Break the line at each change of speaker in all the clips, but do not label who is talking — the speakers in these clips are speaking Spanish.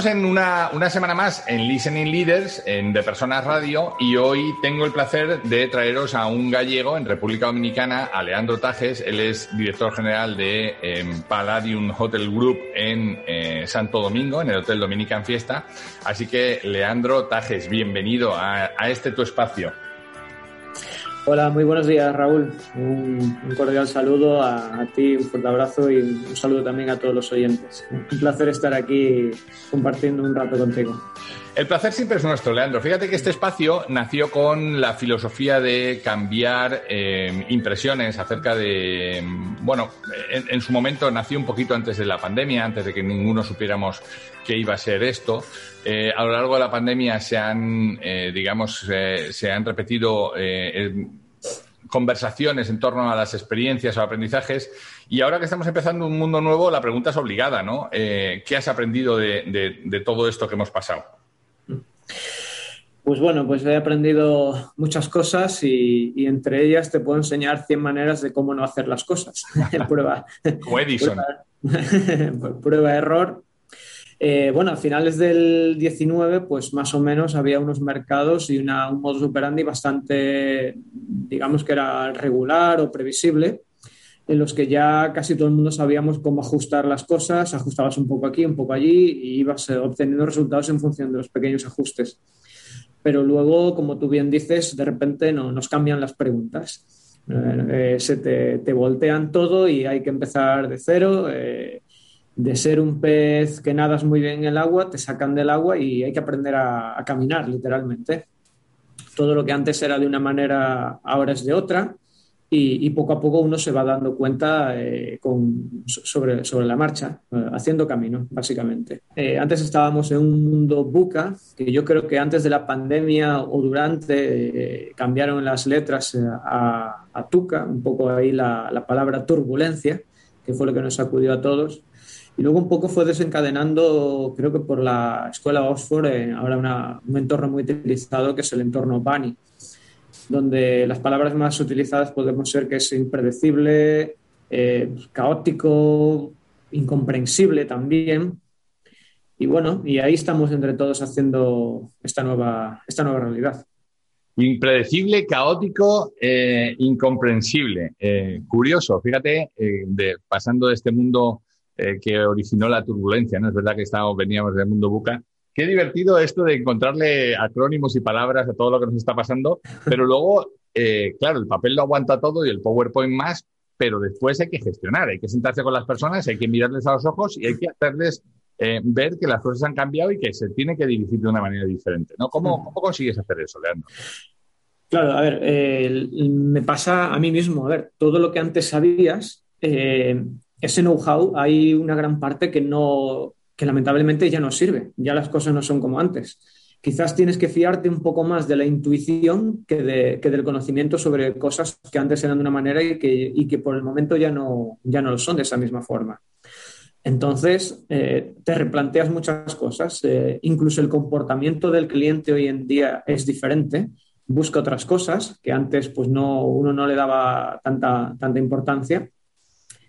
Estamos en una, una, semana más en Listening Leaders, en De Personas Radio, y hoy tengo el placer de traeros a un gallego en República Dominicana, a Leandro Tajes. Él es director general de eh, Palladium Hotel Group en eh, Santo Domingo, en el Hotel Dominican Fiesta. Así que, Leandro Tajes, bienvenido a, a este tu espacio.
Hola, muy buenos días, Raúl. Un, cordial saludo a, a, ti, un fuerte abrazo y un saludo también a todos los oyentes. Un placer estar aquí compartiendo un rato contigo.
El placer siempre es nuestro, Leandro. Fíjate que este espacio nació con la filosofía de cambiar eh, impresiones acerca de, bueno, en, su momento nació un poquito antes de la pandemia, antes de que ninguno supiéramos qué iba a ser esto. Eh, a lo largo de la pandemia se han, eh, digamos, se han repetido conversaciones en torno a las experiencias o aprendizajes. Y ahora que estamos empezando un mundo nuevo, la pregunta es obligada, ¿no? ¿Qué has aprendido de todo esto que hemos pasado?
Pues bueno, pues he aprendido muchas cosas y, y, entre ellas te puedo enseñar 100 maneras de cómo no hacer las cosas. prueba.
Como Edison.
Prueba, prueba error. Eh, bueno, a finales del 19, pues más o menos había unos mercados y una, un modus operandi bastante, digamos que era regular o previsible, en los que ya casi todo el mundo sabíamos cómo ajustar las cosas, ajustabas un poco aquí, un poco allí y ibas obteniendo resultados en función de los pequeños ajustes. Pero luego, como tú bien dices, de repente no, nos cambian las preguntas. Eh, se te, te, voltean todo y hay que empezar de cero. Eh, de ser un pez que nadas muy bien en el agua, te sacan del agua y hay que aprender a, caminar, literalmente. Todo lo que antes era de una manera, ahora es de otra, y, poco a poco uno se va dando cuenta eh, sobre, sobre, la marcha, eh, haciendo camino, básicamente. Eh, antes estábamos en un mundo buca, que yo creo que antes de la pandemia o durante cambiaron las letras a, a, tuca, un poco ahí la, la palabra turbulencia, que fue lo que nos sacudió a todos y luego un poco fue desencadenando, creo que por la escuela Oxford, ahora una, un entorno muy utilizado que es el entorno Bunny, donde las palabras más utilizadas podemos ser que es impredecible, eh, caótico, incomprensible también. Y bueno, y ahí estamos entre todos haciendo esta nueva, esta nueva realidad.
Impredecible, caótico, eh, incomprensible. curioso, fíjate, pasando de este mundo eh, que originó la turbulencia, ¿no? Es verdad que estábamos, veníamos del mundo buca. Qué divertido esto de encontrarle acrónimos y palabras a todo lo que nos está pasando, pero luego, eh, claro, el papel lo aguanta todo y el PowerPoint más, pero después hay que gestionar, hay que sentarse con las personas, hay que mirarles a los ojos y hay que hacerles eh, ver que las cosas han cambiado y que se tiene que dirigir de una manera diferente, ¿no? ¿Cómo, cómo consigues hacer eso, Leandro?
Claro, a ver, eh, me pasa a mí mismo, a ver, todo lo que antes sabías, eh, ese know-how hay una gran parte que no, que lamentablemente ya no sirve, ya las cosas no son como antes. Quizás tienes que fiarte un poco más de la intuición que, de, que del conocimiento sobre cosas que antes eran de una manera y que, y que por el momento ya no, ya no lo son de esa misma forma. Entonces, eh, te replanteas muchas cosas, eh, incluso el comportamiento del cliente hoy en día es diferente, busca otras cosas que antes pues no, uno no le daba tanta, tanta importancia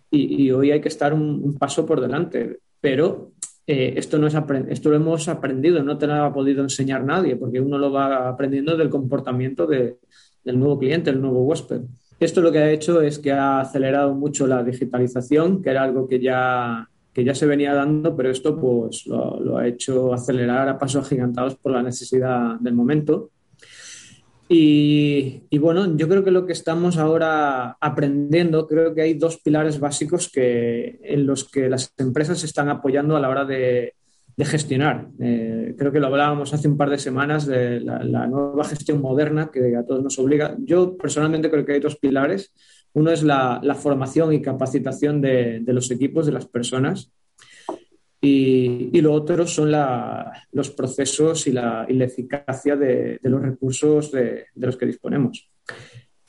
y, hoy hay que estar un, un, paso por delante. Pero eh, esto, no es esto lo hemos aprendido, no te lo ha podido enseñar nadie, porque uno lo va aprendiendo del comportamiento del nuevo cliente, el nuevo huésped. Esto lo que ha hecho es que ha acelerado mucho la digitalización, que era algo que ya, que ya se venía dando, pero esto pues lo, ha hecho acelerar a pasos agigantados por la necesidad del momento. Y, bueno, yo creo que lo que estamos ahora aprendiendo, creo que hay dos pilares básicos que, en los que las empresas están apoyando a la hora de, gestionar. Eh, creo que lo hablábamos hace un par de semanas de la, nueva gestión moderna que a todos nos obliga. Yo personalmente creo que hay dos pilares. Uno es la, formación y capacitación de los equipos, de las personas. Y, lo otro son los procesos y la, eficacia de, los recursos de, los que disponemos.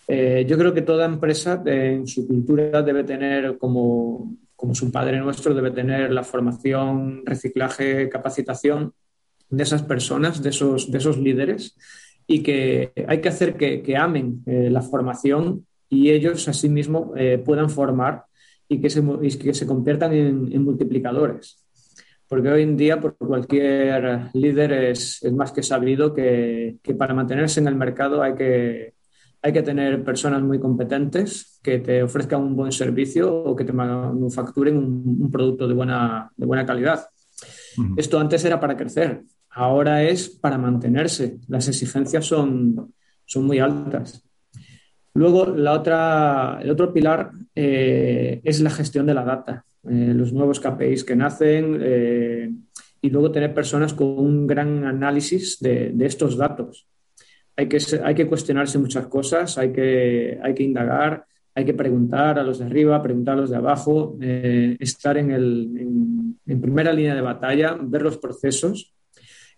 Eh, yo creo que toda empresa en su cultura debe tener como, como su padre nuestro, debe tener la formación, reciclaje, capacitación de esas personas, de esos, de esos líderes, y que hay que hacer que, amen eh, la formación y ellos asimismo eh, puedan formar y que se, que se conviertan en multiplicadores porque hoy en día por cualquier líder es, es más que sabido que, que, para mantenerse en el mercado hay que, hay que tener personas muy competentes que te ofrezcan un buen servicio o que te manufacturen un, un producto de buena, de buena calidad. Esto antes era para crecer, ahora es para mantenerse. Las exigencias son, son muy altas. Luego, la otra, el otro pilar eh, es la gestión de la data. Eh, los nuevos KPIs que nacen eh, y luego tener personas con un gran análisis de, estos datos. Hay que, hay que cuestionarse muchas cosas, hay que, hay que indagar, hay que preguntar a los de arriba, preguntar a los de abajo, eh, estar en, el, en, primera línea de batalla, ver los procesos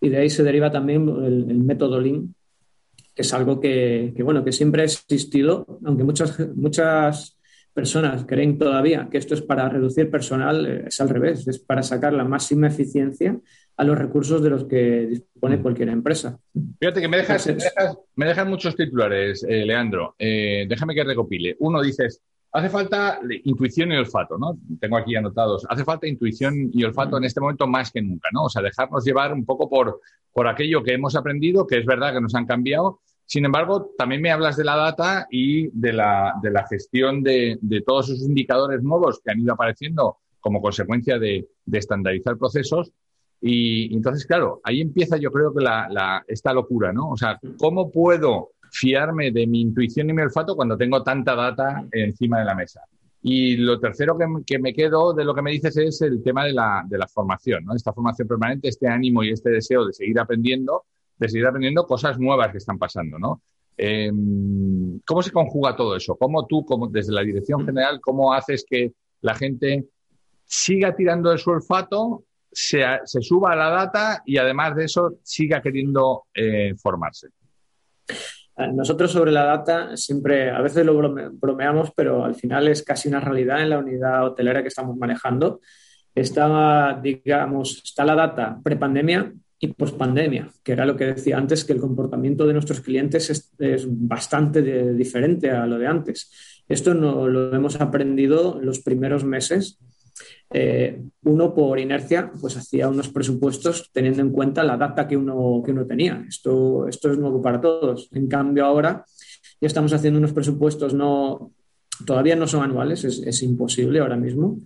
y de ahí se deriva también el, el método Lean, que es algo que, que, bueno, que siempre ha existido, aunque muchas, muchas personas creen todavía que esto es para reducir personal, eh, es al revés, es para sacar la máxima eficiencia a los recursos de los que dispone mm. cualquier empresa.
Fíjate que me dejas, me dejas, muchos titulares, eh, Leandro. Eh, déjame que recopile. Uno dices, hace falta intuición y olfato, ¿no? Tengo aquí anotados. Hace falta intuición y olfato en este momento más que nunca, ¿no? O sea, dejarnos llevar un poco por, por aquello que hemos aprendido, que es verdad que nos han cambiado, sin embargo, también me hablas de la data y de la, de la gestión de, de, todos esos indicadores nuevos que han ido apareciendo como consecuencia de, de estandarizar procesos. Y, entonces, claro, ahí empieza yo creo que la, la, esta locura, ¿no? O sea, ¿cómo puedo fiarme de mi intuición y mi olfato cuando tengo tanta data encima de la mesa? Y lo tercero que, que, me quedo de lo que me dices es el tema de la, de la formación, ¿no? Esta formación permanente, este ánimo y este deseo de seguir aprendiendo de seguir aprendiendo cosas nuevas que están pasando, ¿no? Em, ¿Cómo se conjuga todo eso? ¿Cómo tú, como desde la dirección general, cómo haces que la gente siga tirando de su olfato, se, se suba a la data y además de eso siga queriendo eh, formarse?
Nosotros sobre la data siempre, a veces lo bromeamos, pero al final es casi una realidad en la unidad hotelera que estamos manejando. Está, digamos, está la data prepandemia, y pospandemia, que era lo que decía antes, que el comportamiento de nuestros clientes es, bastante diferente a lo de antes. Esto no, lo hemos aprendido en los primeros meses. Eh, uno por inercia pues hacía unos presupuestos teniendo en cuenta la data que uno, que uno tenía. Esto, esto es nuevo para todos. En cambio ahora ya estamos haciendo unos presupuestos no, todavía no son anuales, es, es imposible ahora mismo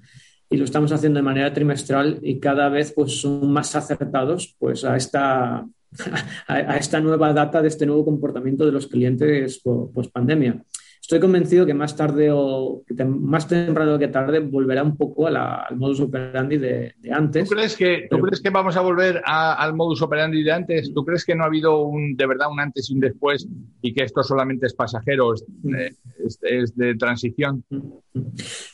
y lo estamos haciendo de manera trimestral y cada vez pues, son más acertados pues, a, esta, a, esta nueva data de este nuevo comportamiento de los clientes post pandemia estoy convencido que más tarde o más temprano que tarde volverá un poco al modus operandi de, antes.
¿Tú crees que, ¿tú crees que vamos a volver al modus operandi de antes? ¿Tú crees que no ha habido un, de verdad un antes y un después y que esto solamente es pasajero, es, eh, de transición?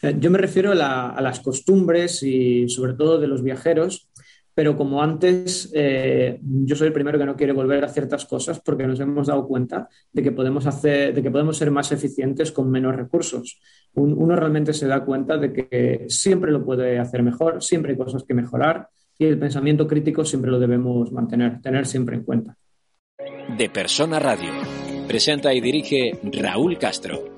Eh, yo me refiero a las costumbres y sobre todo de los viajeros pero como antes, eh, yo soy el primero que no quiere volver a ciertas cosas porque nos hemos dado cuenta de que podemos, hacer, de que podemos ser más eficientes con menos recursos. uno realmente se da cuenta de que siempre lo puede hacer mejor, siempre hay cosas que mejorar y el pensamiento crítico siempre lo debemos mantener, tener siempre en cuenta.
De Persona Radio. Presenta y dirige Raúl Castro.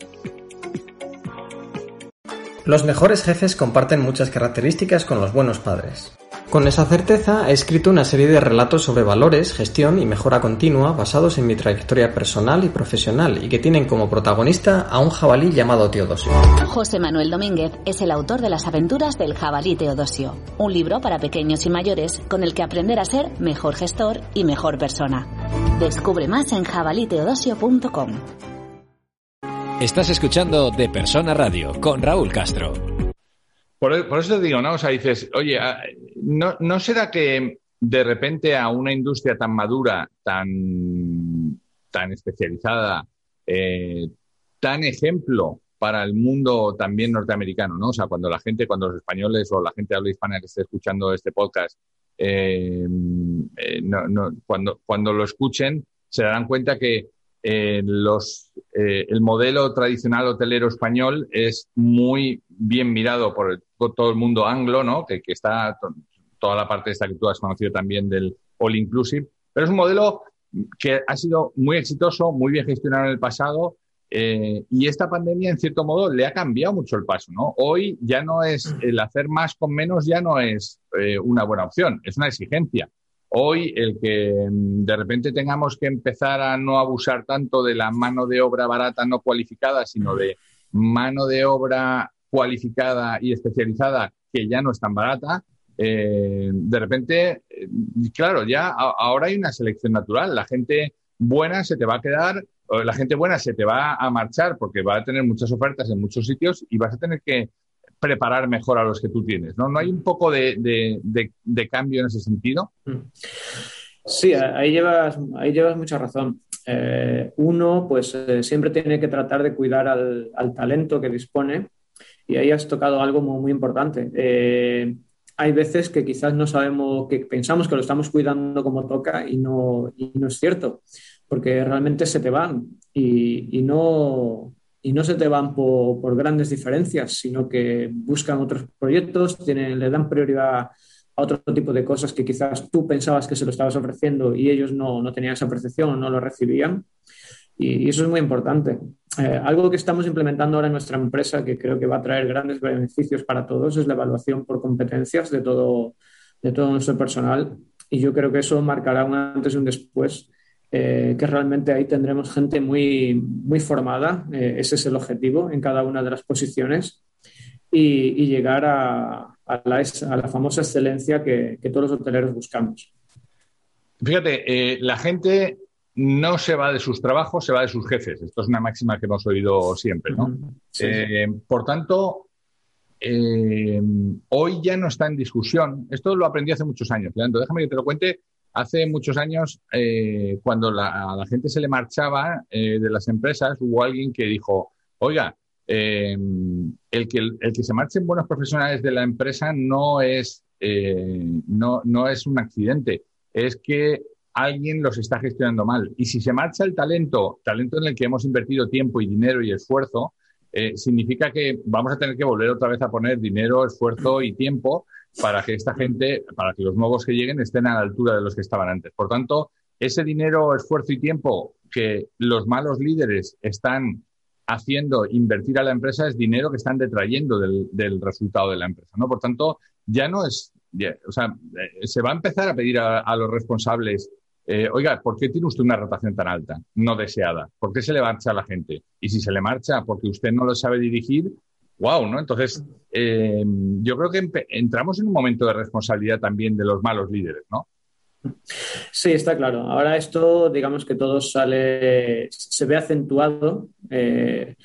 Los mejores jefes comparten muchas características con los buenos padres. Con esa certeza he escrito una serie de relatos sobre valores, gestión y mejora continua basados en mi trayectoria personal y profesional y que tienen como protagonista a un jabalí llamado Teodosio.
José Manuel Domínguez es el autor de Las aventuras del jabalí Teodosio, un libro para pequeños y mayores con el que aprender a ser mejor gestor y mejor persona. Descubre más en jabaliteodosio.com.
Estás escuchando De Persona Radio con Raúl Castro.
Por, eso te digo, ¿no? O sea, dices, oye, ah, ¿no, ¿no será que de repente a una industria tan madura, tan, tan especializada, eh, tan ejemplo para el mundo también norteamericano, ¿no? O sea, cuando la gente, cuando los españoles o la gente habla hispana que esté escuchando este podcast, eh, eh, cuando, cuando lo escuchen, se darán cuenta que eh, los, eh, el modelo tradicional hotelero español es muy bien mirado por, todo el mundo anglo, ¿no? Que, está toda la parte esta que tú has conocido también del all inclusive, pero es un modelo que ha sido muy exitoso, muy bien gestionado en el pasado eh, y esta pandemia en cierto modo le ha cambiado mucho el paso, ¿no? Hoy ya no es el hacer más con menos ya no es una buena opción, es una exigencia. Hoy el que mm, de repente tengamos que empezar a no abusar tanto de la mano de obra barata no cualificada, sino de mano de obra cualificada y especializada que ya no es tan barata, eh, de repente, eh, claro, ya ahora hay una selección natural. La gente buena se te va a quedar, la gente buena se te va a marchar porque va a tener muchas ofertas en muchos sitios y vas a tener que preparar mejor a los que tú tienes, ¿no? ¿No hay un poco de, cambio en ese sentido? Mm.
Sí, ahí llevas, ahí llevas mucha razón. Eh, uno, pues eh, siempre tiene que tratar de cuidar al, talento que dispone y ahí has tocado algo muy, importante. Eh, hay veces que quizás no sabemos, que pensamos que lo estamos cuidando como toca y no, no es cierto, porque realmente se te van y, y no, y no se te van por, grandes diferencias, sino que buscan otros proyectos, tienen, le dan prioridad a otro tipo de cosas que quizás tú pensabas que se lo estabas ofreciendo y ellos no, no tenían esa percepción o no lo recibían. Y, eso es muy importante. Eh, algo que estamos implementando ahora en nuestra empresa, que creo que va a traer grandes beneficios para todos, es la evaluación por competencias de todo, de todo nuestro personal. Y yo creo que eso marcará un antes y un después eh, que realmente ahí tendremos gente muy, muy formada, eh, ese es el objetivo en cada una de las posiciones, y, llegar a, la, famosa excelencia que, todos los hoteleros buscamos.
Fíjate, eh, la gente no se va de sus trabajos, se va de sus jefes. Esto es una máxima que hemos oído siempre, ¿no? por tanto, hoy ya no está en discusión. Esto lo aprendí hace muchos años. Leandro, déjame que te lo cuente Hace muchos años, eh, cuando a la gente se le marchaba eh, de las empresas, hubo alguien que dijo, oiga, eh, el, que, el que se marchen buenos profesionales de la empresa no es, no, no es un accidente, es que alguien los está gestionando mal. Y si se marcha el talento, talento en el que hemos invertido tiempo y dinero y esfuerzo, significa que vamos a tener que volver otra vez a poner dinero, esfuerzo y tiempo para que esta gente, para que los nuevos que lleguen estén a la altura de los que estaban antes. Por tanto, ese dinero, esfuerzo y tiempo que los malos líderes están haciendo invertir a la empresa es dinero que están detrayendo del, resultado de la empresa. ¿no? Por tanto, ya no es, o sea, eh, se va a empezar a pedir a, los responsables, eh, oiga, ¿por qué tiene usted una rotación tan alta, no deseada? ¿Por qué se le marcha a la gente? Y si se le marcha porque usted no lo sabe dirigir, wow, ¿no? Entonces, eh, yo creo que entramos en un momento de responsabilidad también de los malos líderes, ¿no?
Sí, está claro. Ahora esto, digamos que todo sale, se ve acentuado. Eh,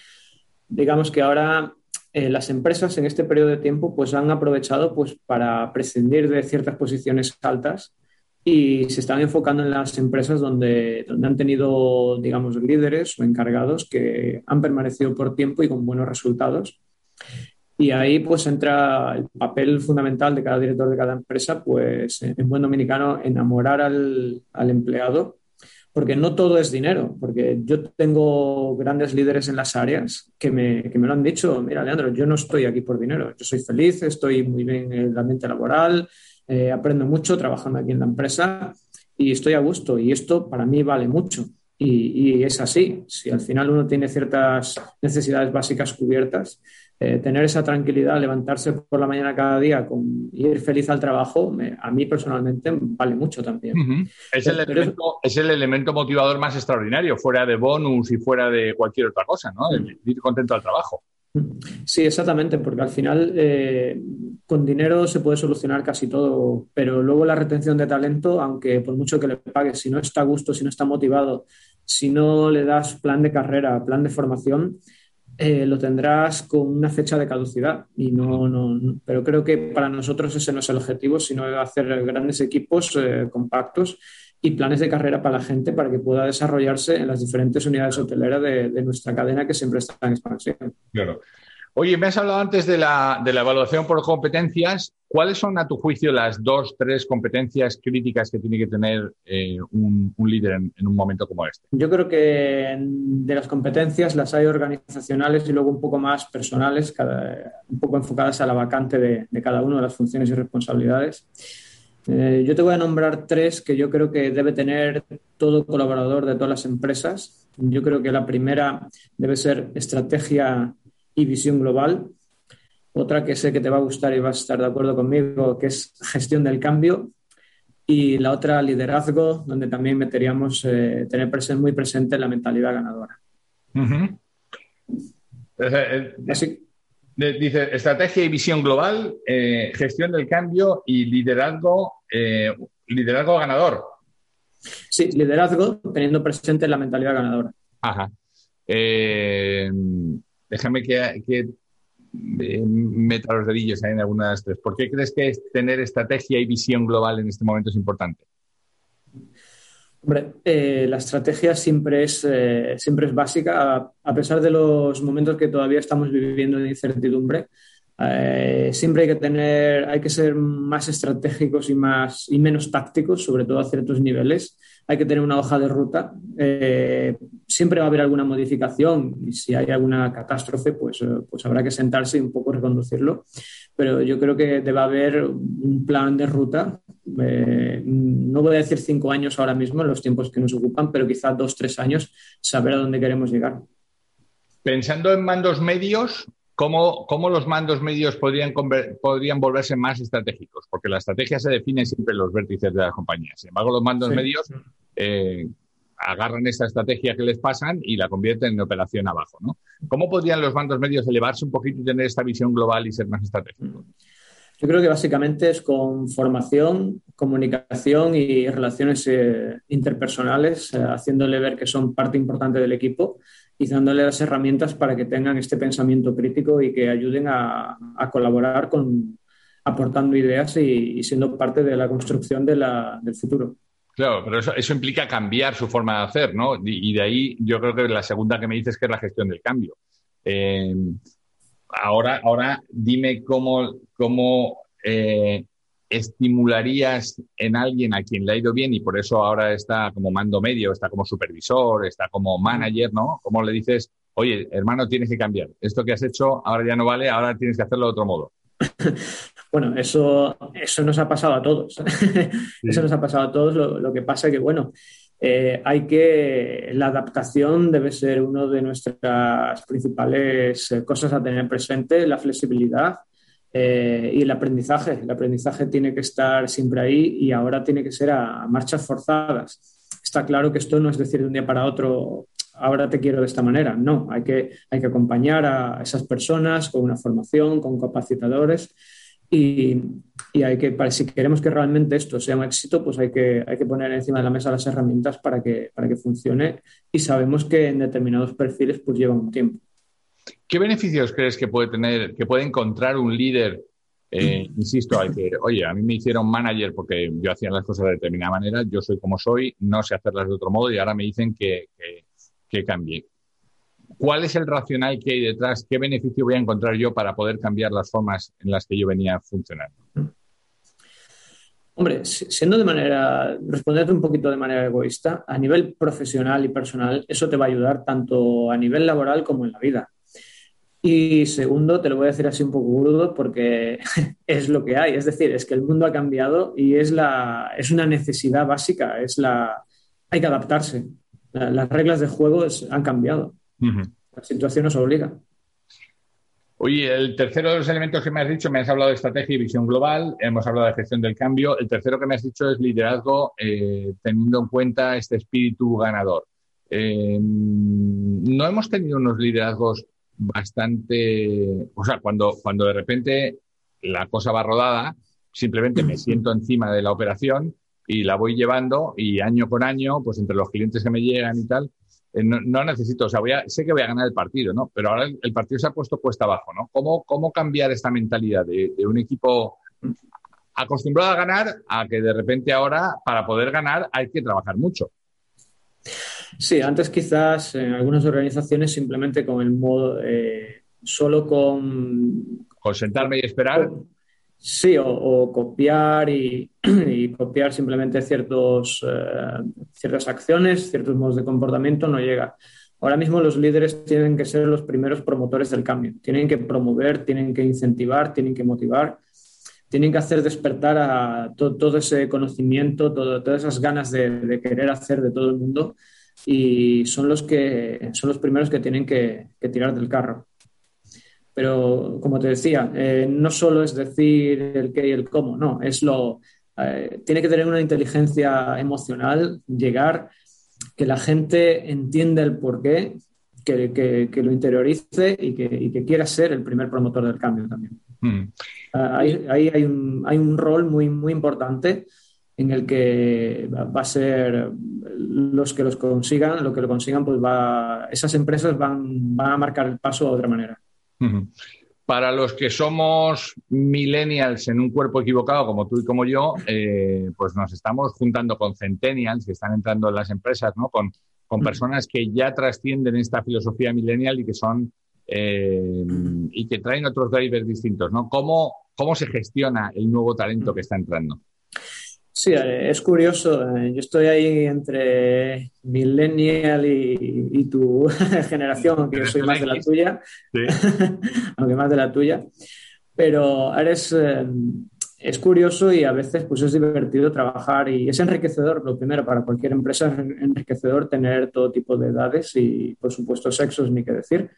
digamos que ahora eh, las empresas en este periodo de tiempo pues han aprovechado pues para prescindir de ciertas posiciones altas y se están enfocando en las empresas donde, donde han tenido, digamos, líderes o encargados que han permanecido por tiempo y con buenos resultados y ahí pues entra el papel fundamental de cada director de cada empresa, pues en buen dominicano, enamorar al, empleado, porque no todo es dinero, porque yo tengo grandes líderes en las áreas que me, que me, lo han dicho, mira Leandro, yo no estoy aquí por dinero, yo soy feliz, estoy muy bien en el ambiente laboral, eh, aprendo mucho trabajando aquí en la empresa y estoy a gusto y esto para mí vale mucho. Y, es así. Si al final uno tiene ciertas necesidades básicas cubiertas, eh, tener esa tranquilidad, levantarse por la mañana cada día con ir feliz al trabajo, a mí personalmente vale mucho también.
es, el elemento, es, el elemento, motivador más extraordinario, fuera de bonus y fuera de cualquier otra cosa, ¿no? Ir contento al trabajo.
Sí, exactamente, porque al final eh, con dinero se puede solucionar casi todo, pero luego la retención de talento, aunque por mucho que le pagues, si no está a gusto, si no está motivado, si no le das plan de carrera, plan de formación, eh, lo tendrás con una fecha de caducidad. Y no, no, pero creo que para nosotros ese no es el objetivo, sino hacer grandes equipos eh, compactos y planes de carrera para la gente para que pueda desarrollarse en las diferentes unidades hoteleras de, de nuestra cadena que siempre está en expansión.
Claro. Oye, me has hablado antes de la, de la, evaluación por competencias. ¿Cuáles son, a tu juicio, las dos, tres competencias críticas que tiene que tener eh, un, un, líder en, un momento como este?
Yo creo que de las competencias las hay organizacionales y luego un poco más personales, un poco enfocadas a la vacante de, de cada una de las funciones y responsabilidades. Eh, yo te voy a nombrar tres que yo creo que debe tener todo colaborador de todas las empresas. Yo creo que la primera debe ser estrategia y visión global. Otra que sé que te va a gustar y vas a estar de acuerdo conmigo, que es gestión del cambio. Y la otra, liderazgo, donde también meteríamos eh, tener presente, muy presente la mentalidad ganadora.
Uh -huh. Así, Dice estrategia y visión global, eh, gestión del cambio y liderazgo, eh, liderazgo ganador.
Sí, liderazgo teniendo presente la mentalidad ganadora.
Ajá. Eh, déjame que, que meta los dedillos en alguna de las tres. ¿Por qué crees que tener estrategia y visión global en este momento es importante?
Hombre, eh, la estrategia siempre es, eh, siempre es básica, a, pesar de los momentos que todavía estamos viviendo de incertidumbre. Eh, siempre hay que tener, hay que ser más estratégicos y, más, y menos tácticos, sobre todo a ciertos niveles. Hay que tener una hoja de ruta. Eh, siempre va a haber alguna modificación y si hay alguna catástrofe, pues, pues habrá que sentarse y un poco reconducirlo. Pero yo creo que debe haber un plan de ruta. Eh, no voy a decir cinco años ahora mismo, los tiempos que nos ocupan, pero quizás dos, tres años, saber a dónde queremos llegar.
Pensando en mandos medios, ¿Cómo, ¿Cómo, los mandos medios podrían, podrían volverse más estratégicos? Porque la estrategia se define siempre en los vértices de las compañías. Sin embargo, los mandos sí. medios eh, agarran esta estrategia que les pasan y la convierten en operación abajo. ¿no? ¿Cómo podrían los mandos medios elevarse un poquito y tener esta visión global y ser más estratégicos?
Yo creo que básicamente es con formación, comunicación y relaciones eh, interpersonales, eh, haciéndole ver que son parte importante del equipo y dándole las herramientas para que tengan este pensamiento crítico y que ayuden a, colaborar con aportando ideas y, siendo parte de la construcción del futuro.
Claro, pero eso, implica cambiar su forma de hacer, ¿no? Y, y, de ahí yo creo que la segunda que me dices que es la gestión del cambio. Eh, ahora, ahora dime cómo, cómo eh, estimularías en alguien a quien le ha ido bien y por eso ahora está como mando medio, está como supervisor, está como manager, ¿no? ¿Cómo le dices, oye, hermano, tienes que cambiar? Esto que has hecho ahora ya no vale, ahora tienes que hacerlo de otro modo.
Bueno, eso, eso nos ha pasado a todos. Sí. eso nos ha pasado a todos. Lo, lo que pasa es que, bueno, eh, hay que. La adaptación debe ser una de nuestras principales cosas a tener presente, la flexibilidad eh, y el aprendizaje. El aprendizaje tiene que estar siempre ahí y ahora tiene que ser a, a marchas forzadas. Está claro que esto no es decir de un día para otro, ahora te quiero de esta manera. No, hay que, hay que acompañar a esas personas con una formación, con capacitadores y, y, hay que, si queremos que realmente esto sea un éxito, pues hay que, hay que poner encima de la mesa las herramientas para que, para que funcione y sabemos que en determinados perfiles pues lleva un tiempo.
¿Qué beneficios crees que puede tener, que puede encontrar un líder? Eh, insisto, hay que, oye, a mí me hicieron manager porque yo hacía las cosas de determinada manera, yo soy como soy, no sé hacerlas de otro modo y ahora me dicen que, que, que cambie. ¿Cuál es el racional que hay detrás? ¿Qué beneficio voy a encontrar yo para poder cambiar las formas en las que yo venía funcionando?
Hombre, siendo de manera, responderte un poquito de manera egoísta, a nivel profesional y personal, eso te va a ayudar tanto a nivel laboral como en la vida. Y segundo, te lo voy a decir así un poco burdo porque es lo que hay. Es decir, es que el mundo ha cambiado y es, la, es una necesidad básica. Es la, hay que adaptarse. Las reglas de juego es, han cambiado. Uh -huh. La situación nos obliga.
Oye, el tercero de los elementos que me has dicho, me has hablado de estrategia y visión global, hemos hablado de gestión del cambio. El tercero que me has dicho es liderazgo, eh, teniendo en cuenta este espíritu ganador. Eh, no hemos tenido unos liderazgos bastante, o sea, cuando, cuando de repente la cosa va rodada, simplemente me siento encima de la operación y la voy llevando y año con año, pues entre los clientes que me llegan y tal, eh, no, necesito, o sea, voy a, sé que voy a ganar el partido, ¿no? Pero ahora el, partido se ha puesto puesta abajo, ¿no? ¿Cómo, cómo cambiar esta mentalidad de, un equipo acostumbrado a ganar a que de repente ahora, para poder ganar, hay que trabajar mucho?
Sí, antes quizás en algunas organizaciones simplemente con el modo, eh, solo con...
Con sentarme y esperar.
Sí, o, copiar y, copiar simplemente ciertos, eh, ciertas acciones, ciertos modos de comportamiento no llega. Ahora mismo los líderes tienen que ser los primeros promotores del cambio. Tienen que promover, tienen que incentivar, tienen que motivar, tienen que hacer despertar a todo ese conocimiento, todas esas ganas de, querer hacer de todo el mundo y son los que son los primeros que tienen que tirar del carro. Pero, como te decía, eh, no solo es decir el qué y el cómo, no, es lo... Eh, tiene que tener una inteligencia emocional, llegar, que la gente entienda el porqué, que, que, lo interiorice y que, y que, quiera ser el primer promotor del cambio también. Mm. Ah, ahí, hay, un, hay un rol muy, muy importante en el que va a ser los que los consigan, lo que lo consigan, pues va, esas empresas van, van a marcar el paso de otra manera.
Para los que somos millennials en un cuerpo equivocado, como tú y como yo, eh, pues nos estamos juntando con centennials que están entrando en las empresas, ¿no? Con, personas que ya trascienden esta filosofía millennial y que son eh, y que traen otros drivers distintos, ¿no? ¿Cómo, ¿Cómo se gestiona el nuevo talento que está entrando?
Sí, eh, es curioso. Eh, yo estoy ahí entre millennial y, tu generación, aunque yo soy más de la tuya, aunque más de la tuya. Pero eres, eh, es curioso y a veces pues es divertido trabajar y es enriquecedor. Lo primero, para cualquier empresa es enriquecedor tener todo tipo de edades y, por supuesto, sexos, ni qué decir.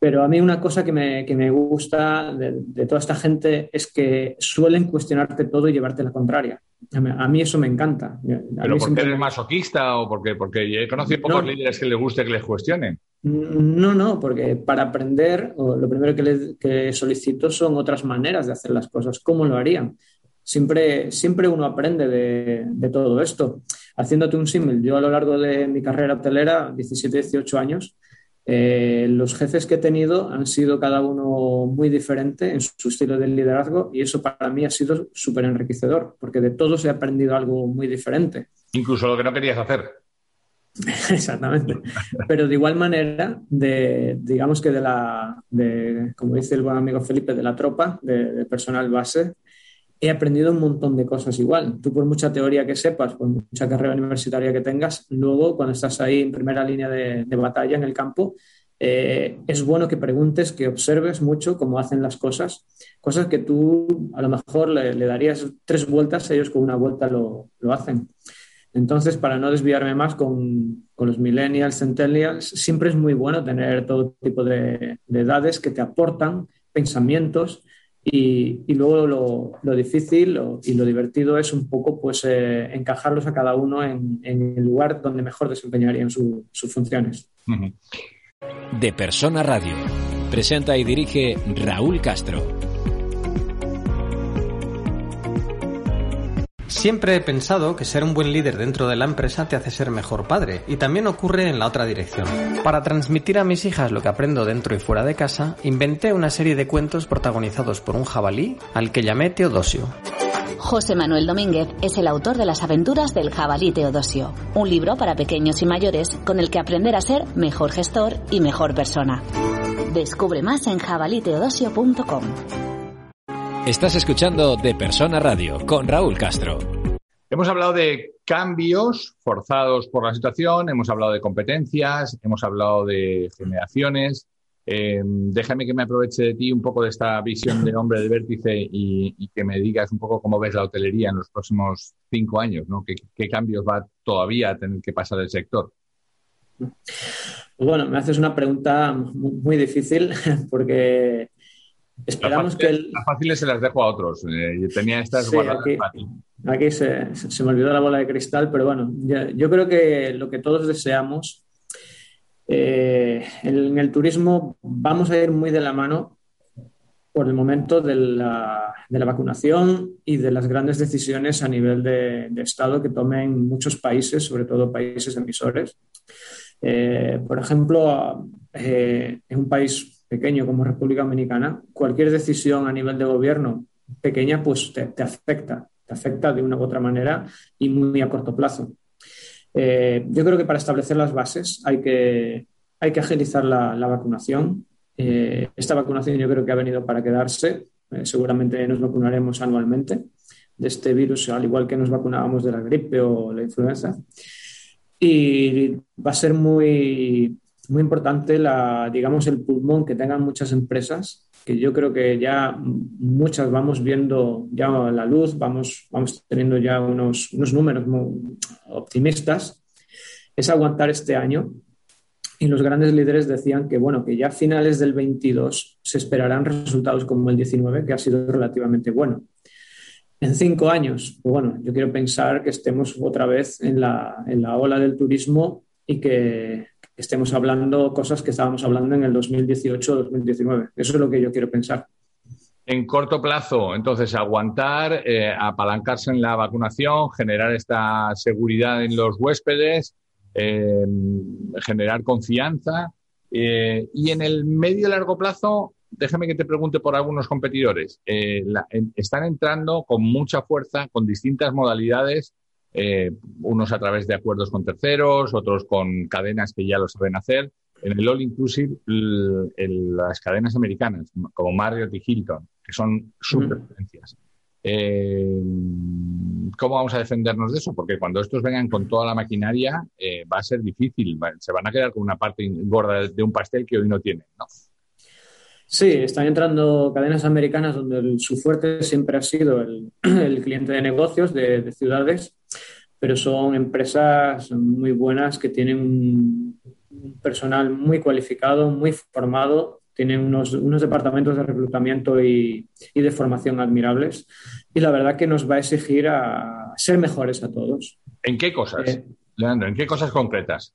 Pero a mí una cosa que me, que me gusta de, toda esta gente es que suelen cuestionarte todo y llevarte la contraria. A mí, eso me encanta.
¿Pero porque eres masoquista o porque, porque he conocido pocos líderes que les guste que les cuestionen?
No, no, porque para aprender lo primero que, que solicito son otras maneras de hacer las cosas. ¿Cómo lo harían? Siempre, siempre uno aprende de, de todo esto. Haciéndote un símil, yo a lo largo de mi carrera hotelera, 17, 18 años, eh, los jefes que he tenido han sido cada uno muy diferente en su estilo de liderazgo y eso para mí ha sido súper enriquecedor, porque de todos he aprendido algo muy diferente.
Incluso lo que no querías hacer.
Exactamente. Pero de igual manera, de, digamos que de la, de, como dice el buen amigo Felipe, de la tropa, de personal base, he aprendido un montón de cosas igual. Tú por mucha teoría que sepas, por mucha carrera universitaria que tengas, luego cuando estás ahí en primera línea de, batalla en el campo, eh, es bueno que preguntes, que observes mucho cómo hacen las cosas, cosas que tú a lo mejor le, darías tres vueltas, ellos con una vuelta lo, hacen. Entonces, para no desviarme más con, los millennials, centennials, siempre es muy bueno tener todo tipo de edades que te aportan pensamientos y, luego lo, difícil y lo divertido es un poco pues eh, encajarlos a cada uno en, el lugar donde mejor desempeñarían sus funciones.
De Persona Radio. Presenta y dirige Raúl Castro.
Siempre he pensado que ser un buen líder dentro de la empresa te hace ser mejor padre, y también ocurre en la otra dirección. Para transmitir a mis hijas lo que aprendo dentro y fuera de casa, inventé una serie de cuentos protagonizados por un jabalí al que llamé Teodosio.
José Manuel Domínguez es el autor de Las aventuras del jabalí Teodosio, un libro para pequeños y mayores con el que aprender a ser mejor gestor y mejor persona. Descubre más en jabaliteodosio.com.
Estás escuchando De Persona Radio con Raúl Castro.
Hemos hablado de cambios forzados por la situación, hemos hablado de competencias, hemos hablado de generaciones. Eh, déjame que me aproveche de ti un poco de esta visión de hombre de vértice y, que me digas un poco cómo ves la hotelería en los próximos cinco años, ¿no? ¿Qué, cambios va todavía a tener que pasar el sector?
Bueno, me haces una pregunta muy difícil porque esperamos que...
Las fáciles se las dejo a otros. Eh, tenía estas
sí, aquí, aquí se, se, me olvidó la bola de cristal, pero bueno, yo, creo que lo que todos deseamos eh, en el turismo vamos a ir muy de la mano por el momento de la, de la, vacunación y de las grandes decisiones a nivel de, de Estado que tomen muchos países, sobre todo países emisores. Eh, por ejemplo, eh, en un país pequeño como República Dominicana, cualquier decisión a nivel de gobierno pequeña, pues te, afecta, te afecta de una u otra manera y muy a corto plazo. Eh, yo creo que para establecer las bases hay que, hay que agilizar la, la vacunación. esta vacunación yo creo que ha venido para quedarse. seguramente nos vacunaremos anualmente de este virus, al igual que nos vacunábamos de la gripe o la influenza. Y va a ser muy, muy importante la, digamos, el pulmón que tengan muchas empresas, que yo creo que ya muchas vamos viendo ya la luz, vamos, vamos teniendo ya unos, unos números muy optimistas, es aguantar este año. Y los grandes líderes decían que, bueno, que ya a finales del 22 se esperarán resultados como el 19, que ha sido relativamente bueno en cinco años, pues bueno, yo quiero pensar que estemos otra vez en la, en la ola del turismo y que, estemos hablando cosas que estábamos hablando en el 2018-2019. Eso es lo que yo quiero pensar.
En corto plazo, entonces, aguantar, eh, apalancarse en la vacunación, generar esta seguridad en los huéspedes, eh, generar confianza. Eh, y en el medio y largo plazo, déjame que te pregunte por algunos competidores. Están entrando con mucha fuerza, con distintas modalidades, eh, unos a través de acuerdos con terceros, otros con cadenas que ya lo saben hacer. En el All Inclusive, las cadenas americanas, como Marriott y Hilton, que son super eh, ¿Cómo vamos a defendernos de eso? Porque cuando estos vengan con toda la maquinaria, va a ser difícil. Se van a quedar con una parte gorda de un pastel que hoy no tienen, ¿no?
Sí, están entrando cadenas americanas donde su fuerte siempre ha sido el, cliente de negocios de, ciudades, pero son empresas muy buenas que tienen un, personal muy cualificado, muy formado, tienen unos, departamentos de reclutamiento y, de formación admirables y la verdad que nos va a exigir a ser mejores a todos.
¿En qué cosas, eh, Leandro? ¿En qué cosas concretas?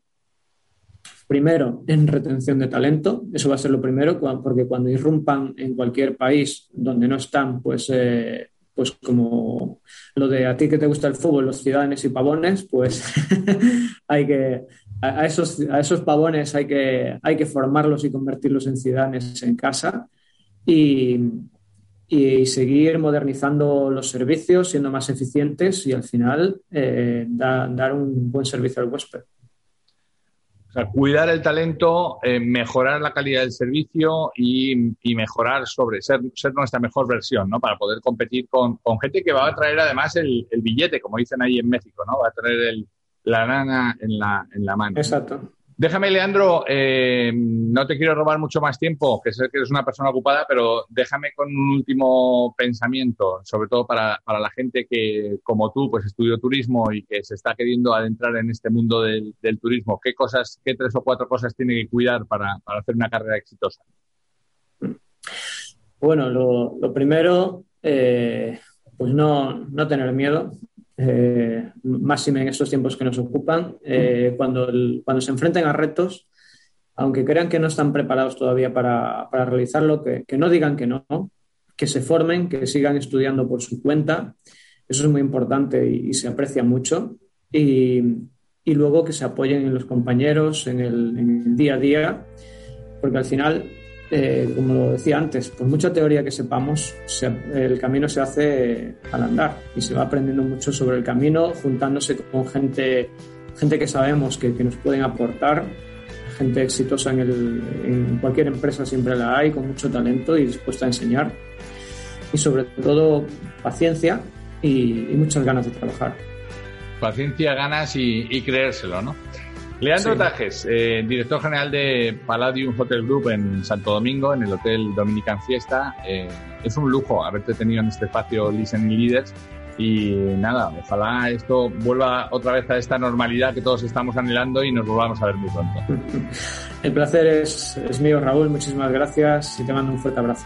Primero, en retención de talento, eso va a ser lo primero, porque cuando irrumpan en cualquier país donde no están, pues, eh, pues como lo de a ti que te gusta el fútbol, los ciudadanos y pavones, pues hay que, a esos, a esos pavones hay que, hay que formarlos y convertirlos en ciudadanos en casa y, y, seguir modernizando los servicios, siendo más eficientes y al final eh, dar un buen servicio al huésped
cuidar el talento, eh, mejorar la calidad del servicio y, mejorar sobre ser, ser, nuestra mejor versión, ¿no? Para poder competir con, gente que va a traer además el, billete, como dicen ahí en México, ¿no? Va a traer la lana en la, en la mano.
Exacto.
Déjame, Leandro, eh, no te quiero robar mucho más tiempo, que sé que eres una persona ocupada, pero déjame con un último pensamiento, sobre todo para, la gente que, como tú, pues estudió turismo y que se está queriendo adentrar en este mundo del, turismo. ¿Qué cosas, qué tres o cuatro cosas tiene que cuidar para, hacer una carrera exitosa?
Bueno, lo, primero, eh, pues no, no tener miedo, eh, máxime en estos tiempos que nos ocupan, eh, cuando, cuando se enfrenten a retos, aunque crean que no están preparados todavía para, para realizarlo, que, que, no digan que no, que se formen, que sigan estudiando por su cuenta. Eso es muy importante y, se aprecia mucho. Y, y, luego que se apoyen en los compañeros, en el, en el día a día, porque al final eh, como decía antes, por mucha teoría que sepamos, el camino se hace al andar y se va aprendiendo mucho sobre el camino, juntándose con gente, gente que sabemos que, nos pueden aportar, gente exitosa en, en, cualquier empresa siempre la hay, con mucho talento y dispuesta a enseñar. Y sobre todo paciencia y, muchas ganas de trabajar.
Paciencia, ganas y, y creérselo, ¿no? Leandro Tajes, eh, director general de Palladium Hotel Group en Santo Domingo, en el Hotel Dominican Fiesta. Eh, es un lujo haberte tenido en este espacio Listening Leaders Y nada, ojalá esto vuelva otra vez a esta normalidad que todos estamos anhelando y nos volvamos a ver muy pronto.
El placer es, es mío, Raúl. Muchísimas gracias y te mando un fuerte abrazo.